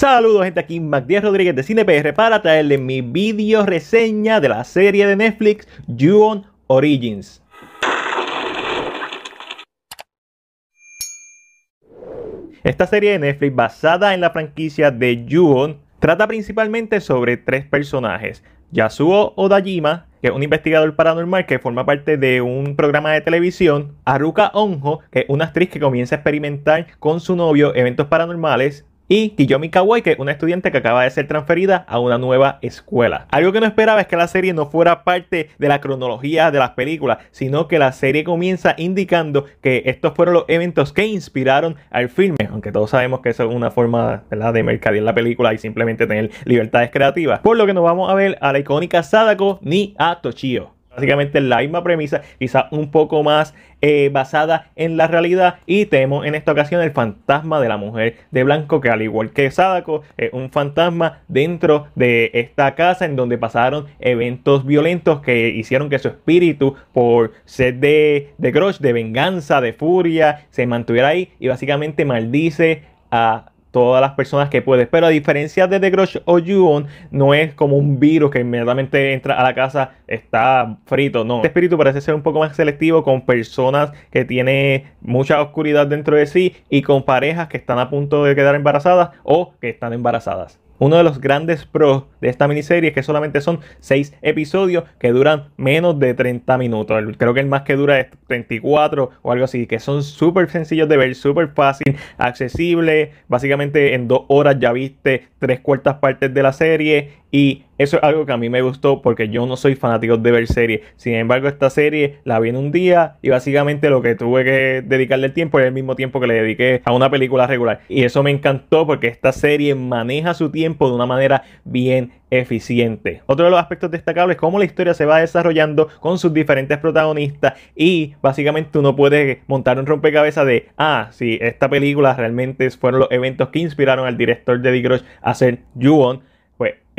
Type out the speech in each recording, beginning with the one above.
Saludos gente, aquí Mac Rodríguez de CinePR para traerles mi video reseña de la serie de Netflix ju Origins. Esta serie de Netflix basada en la franquicia de ju trata principalmente sobre tres personajes. Yasuo Odajima, que es un investigador paranormal que forma parte de un programa de televisión. Haruka Onjo, que es una actriz que comienza a experimentar con su novio eventos paranormales y Kiyomi Kawai, que es una estudiante que acaba de ser transferida a una nueva escuela. Algo que no esperaba es que la serie no fuera parte de la cronología de las películas, sino que la serie comienza indicando que estos fueron los eventos que inspiraron al filme, aunque todos sabemos que eso es una forma de mercadear la película y simplemente tener libertades creativas. Por lo que no vamos a ver a la icónica Sadako ni a Toshio. Básicamente la misma premisa, quizá un poco más eh, basada en la realidad. Y tenemos en esta ocasión el fantasma de la mujer de blanco, que al igual que Sadako, es un fantasma dentro de esta casa en donde pasaron eventos violentos que hicieron que su espíritu, por ser de, de de venganza, de furia, se mantuviera ahí y básicamente maldice a todas las personas que puedes. Pero a diferencia de The Grudge o ju no es como un virus que inmediatamente entra a la casa, está frito. No. Este espíritu parece ser un poco más selectivo con personas que tienen mucha oscuridad dentro de sí y con parejas que están a punto de quedar embarazadas o que están embarazadas. Uno de los grandes pros de esta miniserie es que solamente son 6 episodios que duran menos de 30 minutos. Creo que el más que dura es 34 o algo así, que son súper sencillos de ver, súper fácil, accesible. Básicamente en dos horas ya viste tres cuartas partes de la serie y eso es algo que a mí me gustó porque yo no soy fanático de ver series. Sin embargo, esta serie la vi en un día y básicamente lo que tuve que dedicarle el tiempo es el mismo tiempo que le dediqué a una película regular. Y eso me encantó porque esta serie maneja su tiempo de una manera bien eficiente. Otro de los aspectos destacables es cómo la historia se va desarrollando con sus diferentes protagonistas y básicamente uno puede montar un rompecabezas de, ah, si esta película realmente fueron los eventos que inspiraron al director de Grudge a hacer Ju-On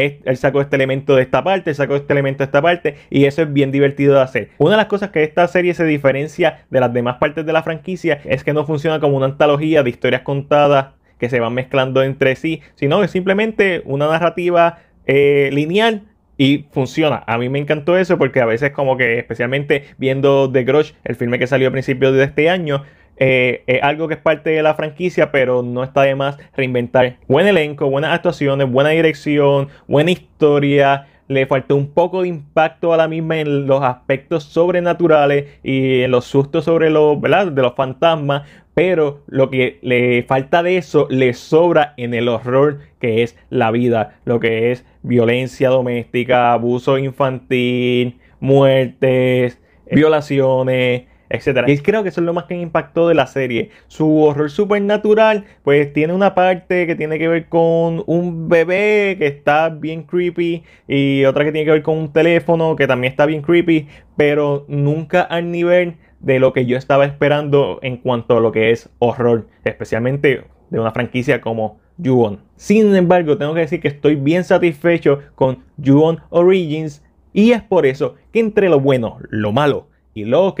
él sacó este elemento de esta parte, sacó este elemento de esta parte y eso es bien divertido de hacer. Una de las cosas que esta serie se diferencia de las demás partes de la franquicia es que no funciona como una antología de historias contadas que se van mezclando entre sí, sino es simplemente una narrativa eh, lineal y funciona. A mí me encantó eso porque a veces como que especialmente viendo The Grudge, el filme que salió a principios de este año, eh, es algo que es parte de la franquicia, pero no está de más reinventar. Buen elenco, buenas actuaciones, buena dirección, buena historia. Le faltó un poco de impacto a la misma en los aspectos sobrenaturales y en los sustos sobre los. De los fantasmas. Pero lo que le falta de eso le sobra en el horror que es la vida. Lo que es violencia doméstica, abuso infantil, muertes, violaciones etcétera. Y creo que eso es lo más que me impactó de la serie. Su horror supernatural, pues tiene una parte que tiene que ver con un bebé que está bien creepy y otra que tiene que ver con un teléfono que también está bien creepy, pero nunca al nivel de lo que yo estaba esperando en cuanto a lo que es horror, especialmente de una franquicia como ju Sin embargo, tengo que decir que estoy bien satisfecho con ju Origins y es por eso que entre lo bueno, lo malo y lo ok,